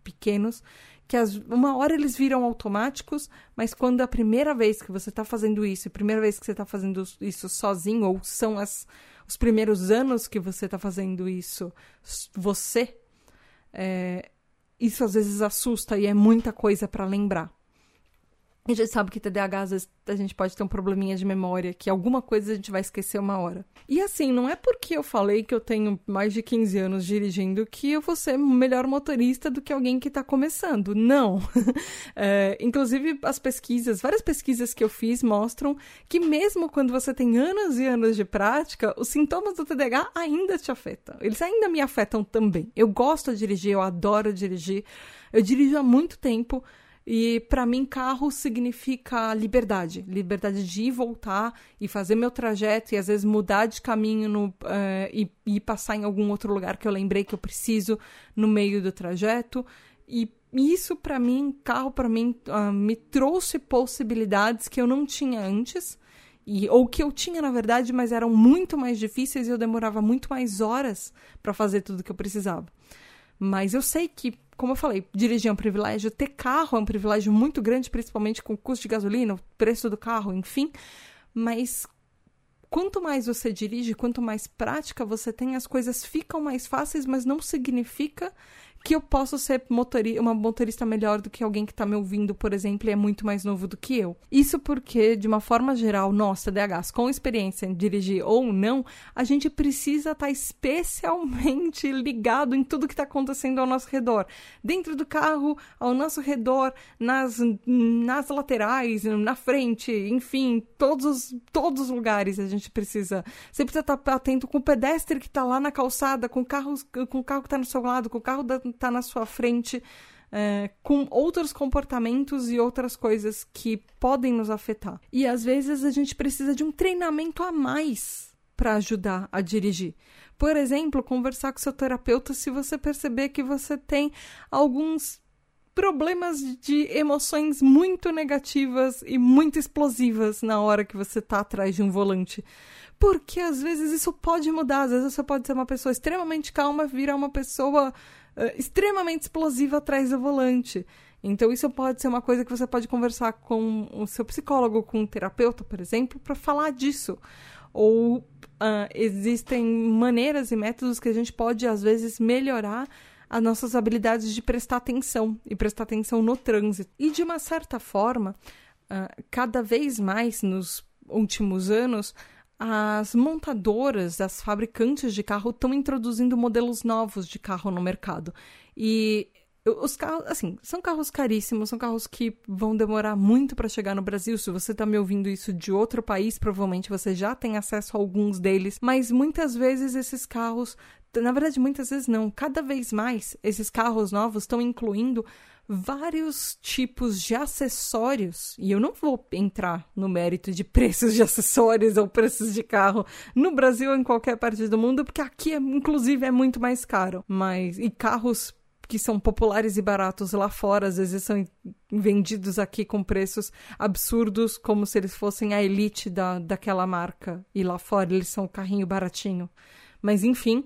pequenos que as, uma hora eles viram automáticos, mas quando é a primeira vez que você está fazendo isso, a primeira vez que você está fazendo isso sozinho, ou são as os primeiros anos que você está fazendo isso, você, é, isso às vezes assusta e é muita coisa para lembrar. A gente sabe que TDAH, às vezes, a gente pode ter um probleminha de memória, que alguma coisa a gente vai esquecer uma hora. E assim, não é porque eu falei que eu tenho mais de 15 anos dirigindo que eu vou ser melhor motorista do que alguém que está começando. Não. é, inclusive, as pesquisas, várias pesquisas que eu fiz mostram que mesmo quando você tem anos e anos de prática, os sintomas do TDAH ainda te afetam. Eles ainda me afetam também. Eu gosto de dirigir, eu adoro dirigir. Eu dirijo há muito tempo. E para mim, carro significa liberdade liberdade de ir e voltar e fazer meu trajeto e às vezes mudar de caminho no, uh, e, e passar em algum outro lugar que eu lembrei que eu preciso no meio do trajeto. E isso para mim, carro para mim, uh, me trouxe possibilidades que eu não tinha antes. E, ou que eu tinha, na verdade, mas eram muito mais difíceis e eu demorava muito mais horas para fazer tudo que eu precisava. Mas eu sei que como eu falei, dirigir é um privilégio, ter carro é um privilégio muito grande, principalmente com o custo de gasolina, o preço do carro, enfim. Mas quanto mais você dirige, quanto mais prática você tem, as coisas ficam mais fáceis, mas não significa que eu posso ser motori uma motorista melhor do que alguém que está me ouvindo, por exemplo, e é muito mais novo do que eu. Isso porque, de uma forma geral, nós, TDAHs, com experiência em dirigir ou não, a gente precisa estar tá especialmente ligado em tudo que está acontecendo ao nosso redor. Dentro do carro, ao nosso redor, nas, nas laterais, na frente, enfim, todos os, todos os lugares a gente precisa. Você precisa estar tá atento com o pedestre que está lá na calçada, com o carro, com o carro que está no seu lado, com o carro da está na sua frente é, com outros comportamentos e outras coisas que podem nos afetar. E às vezes a gente precisa de um treinamento a mais para ajudar a dirigir. Por exemplo, conversar com seu terapeuta se você perceber que você tem alguns problemas de emoções muito negativas e muito explosivas na hora que você está atrás de um volante. Porque às vezes isso pode mudar, às vezes você pode ser uma pessoa extremamente calma, virar uma pessoa uh, extremamente explosiva atrás do volante. Então, isso pode ser uma coisa que você pode conversar com o seu psicólogo, com um terapeuta, por exemplo, para falar disso. Ou uh, existem maneiras e métodos que a gente pode, às vezes, melhorar as nossas habilidades de prestar atenção e prestar atenção no trânsito. E, de uma certa forma, uh, cada vez mais nos últimos anos, as montadoras, as fabricantes de carro estão introduzindo modelos novos de carro no mercado. E os carros, assim, são carros caríssimos, são carros que vão demorar muito para chegar no Brasil. Se você tá me ouvindo isso de outro país, provavelmente você já tem acesso a alguns deles, mas muitas vezes esses carros, na verdade, muitas vezes não, cada vez mais esses carros novos estão incluindo vários tipos de acessórios, e eu não vou entrar no mérito de preços de acessórios ou preços de carro no Brasil ou em qualquer parte do mundo, porque aqui, inclusive, é muito mais caro. Mas, e carros que são populares e baratos lá fora, às vezes são vendidos aqui com preços absurdos, como se eles fossem a elite da, daquela marca. E lá fora eles são o carrinho baratinho. Mas enfim,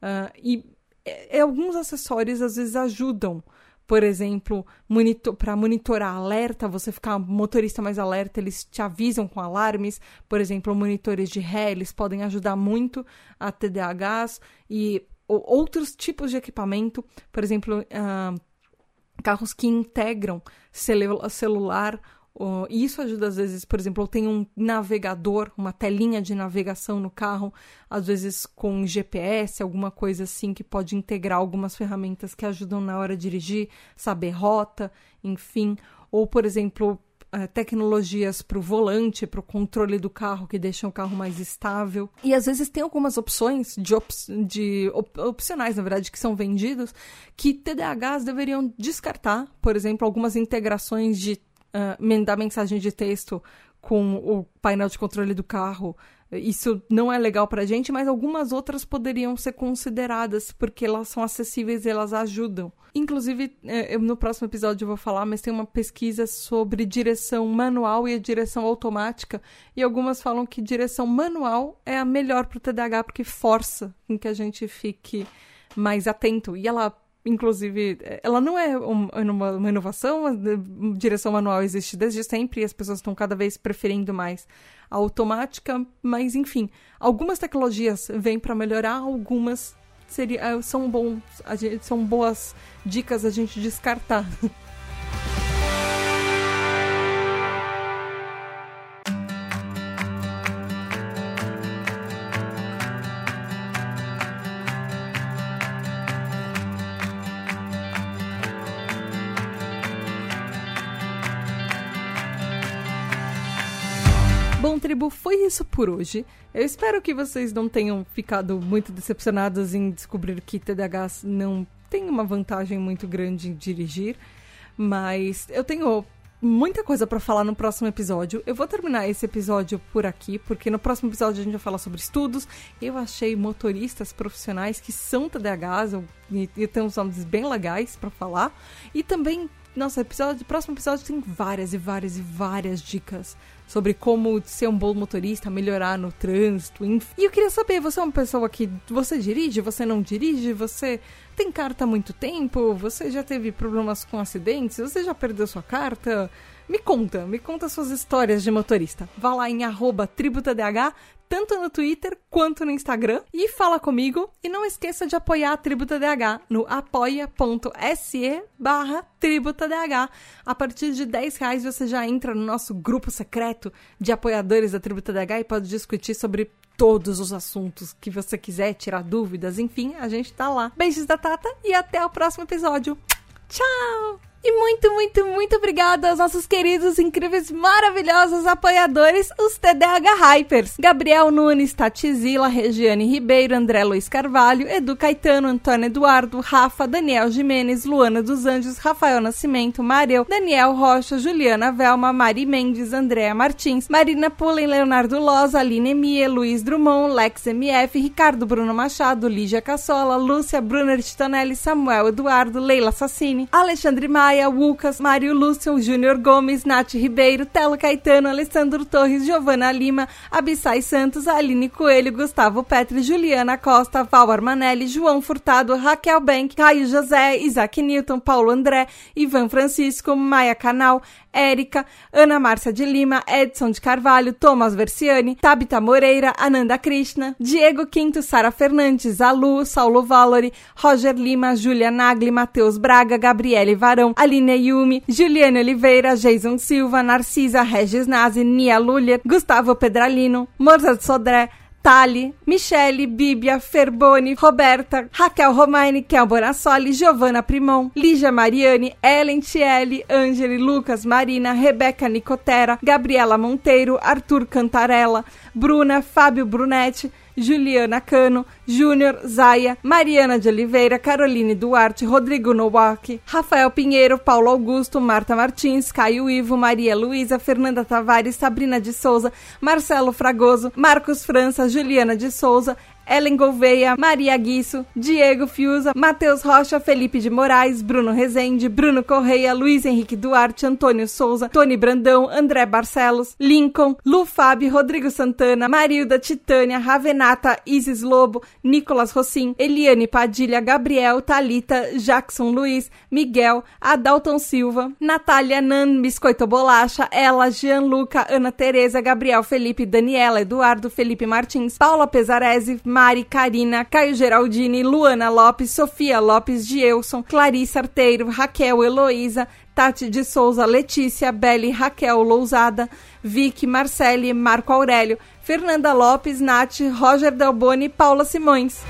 uh, e é, alguns acessórios às vezes ajudam. Por exemplo, monitor, para monitorar alerta, você ficar motorista mais alerta, eles te avisam com alarmes. Por exemplo, monitores de ré, eles podem ajudar muito a TDAHs e outros tipos de equipamento, por exemplo, uh, carros que integram celu celular. Uh, isso ajuda às vezes, por exemplo, eu tenho um navegador, uma telinha de navegação no carro, às vezes com GPS, alguma coisa assim que pode integrar algumas ferramentas que ajudam na hora de dirigir, saber rota, enfim. Ou, por exemplo, uh, tecnologias para o volante, para o controle do carro, que deixam o carro mais estável. E às vezes tem algumas opções de, op de op opcionais, na verdade, que são vendidos, que TDAHs deveriam descartar. Por exemplo, algumas integrações de, uh, da mensagem de texto com o painel de controle do carro isso não é legal para a gente, mas algumas outras poderiam ser consideradas, porque elas são acessíveis e elas ajudam. Inclusive, é, eu, no próximo episódio eu vou falar, mas tem uma pesquisa sobre direção manual e a direção automática, e algumas falam que direção manual é a melhor para o TDAH, porque força em que a gente fique mais atento. E ela inclusive, ela não é uma, uma, inovação, a direção manual existe desde sempre e as pessoas estão cada vez preferindo mais a automática, mas enfim, algumas tecnologias vêm para melhorar, algumas seria, são, bons, são boas dicas a gente descartar. isso por hoje. Eu espero que vocês não tenham ficado muito decepcionados em descobrir que TDAH não tem uma vantagem muito grande em dirigir, mas eu tenho muita coisa para falar no próximo episódio. Eu vou terminar esse episódio por aqui, porque no próximo episódio a gente vai falar sobre estudos. Eu achei motoristas profissionais que são TDAHs e, e tem uns nomes bem legais para falar. E também, nosso episódio, próximo episódio tem várias e várias e várias dicas sobre como ser um bom motorista, melhorar no trânsito, enfim. E eu queria saber, você é uma pessoa que você dirige, você não dirige, você tem carta há muito tempo, você já teve problemas com acidentes, você já perdeu sua carta? Me conta, me conta suas histórias de motorista. Vá lá em tributadh, tanto no Twitter quanto no Instagram, e fala comigo. E não esqueça de apoiar a Tributa DH no apoia.se barra TributaDH. A partir de 10 reais você já entra no nosso grupo secreto de apoiadores da Tributa DH e pode discutir sobre todos os assuntos que você quiser, tirar dúvidas, enfim, a gente tá lá. Beijos da Tata e até o próximo episódio. Tchau! E muito, muito, muito obrigada aos nossos queridos, incríveis, maravilhosos apoiadores, os TDH Hypers. Gabriel Nunes, Tati Zila, Regiane Ribeiro, André Luiz Carvalho, Edu Caetano, Antônio Eduardo, Rafa, Daniel Jimenez, Luana dos Anjos, Rafael Nascimento, Mariel, Daniel Rocha, Juliana Velma, Mari Mendes, Andréa Martins, Marina Pullen, Leonardo Loz, Aline Mie, Luiz Drummond, Lex MF, Ricardo Bruno Machado, Lígia Cassola, Lúcia Brunner Titonelli, Samuel Eduardo, Leila Sassini, Alexandre Maia, Maia, Lucas, Mário Lúcio, Júnior Gomes, Nath Ribeiro, Telo Caetano, Alessandro Torres, Giovana Lima, Abissai Santos, Aline Coelho, Gustavo Petri, Juliana Costa, Val Armanelli, João Furtado, Raquel Bank, Caio José, Isaac Newton, Paulo André, Ivan Francisco, Maia Canal, Érica, Ana Márcia de Lima, Edson de Carvalho, Thomas Versiani, Tabita Moreira, Ananda Krishna, Diego Quinto, Sara Fernandes, Alu, Saulo Valori, Roger Lima, Júlia Nagli, Matheus Braga, Gabriele Varão, Aline Yumi, Juliane Oliveira, Jason Silva, Narcisa, Regis Nazi, Nia Lulia, Gustavo Pedralino, Mozart Sodré, Tali, Michele, Bíblia, Ferboni, Roberta, Raquel Romaine, Kel Bonassoli, Giovanna Primon, Lígia Mariani, Ellen Tielli, Angeli, Lucas, Marina, Rebeca Nicotera, Gabriela Monteiro, Arthur Cantarella, Bruna, Fábio Brunetti, Juliana Cano, Júnior, Zaya, Mariana de Oliveira, Caroline Duarte, Rodrigo Nowak, Rafael Pinheiro, Paulo Augusto, Marta Martins, Caio Ivo, Maria Luísa, Fernanda Tavares, Sabrina de Souza, Marcelo Fragoso, Marcos França, Juliana de Souza, Ellen Gouveia, Maria Guiço, Diego Fiuza, Matheus Rocha, Felipe de Moraes, Bruno Rezende, Bruno Correia, Luiz Henrique Duarte, Antônio Souza, Tony Brandão, André Barcelos, Lincoln, Lu Fábio, Rodrigo Santana, Marilda Titânia, Ravenata, Isis Lobo, Nicolas Rossim, Eliane Padilha, Gabriel, Talita, Jackson Luiz, Miguel, Adalton Silva, Natália Nan, Biscoito Bolacha, Ela, Gianluca, Ana Tereza, Gabriel Felipe, Daniela, Eduardo, Felipe Martins, Paula Pesarese, Mari, Karina, Caio Geraldini, Luana Lopes, Sofia Lopes, Dielson, Clarissa Arteiro, Raquel Heloísa, Tati de Souza, Letícia, Beli, Raquel Lousada, Vicky, Marcele, Marco Aurélio, Fernanda Lopes, Nath, Roger Delboni e Paula Simões.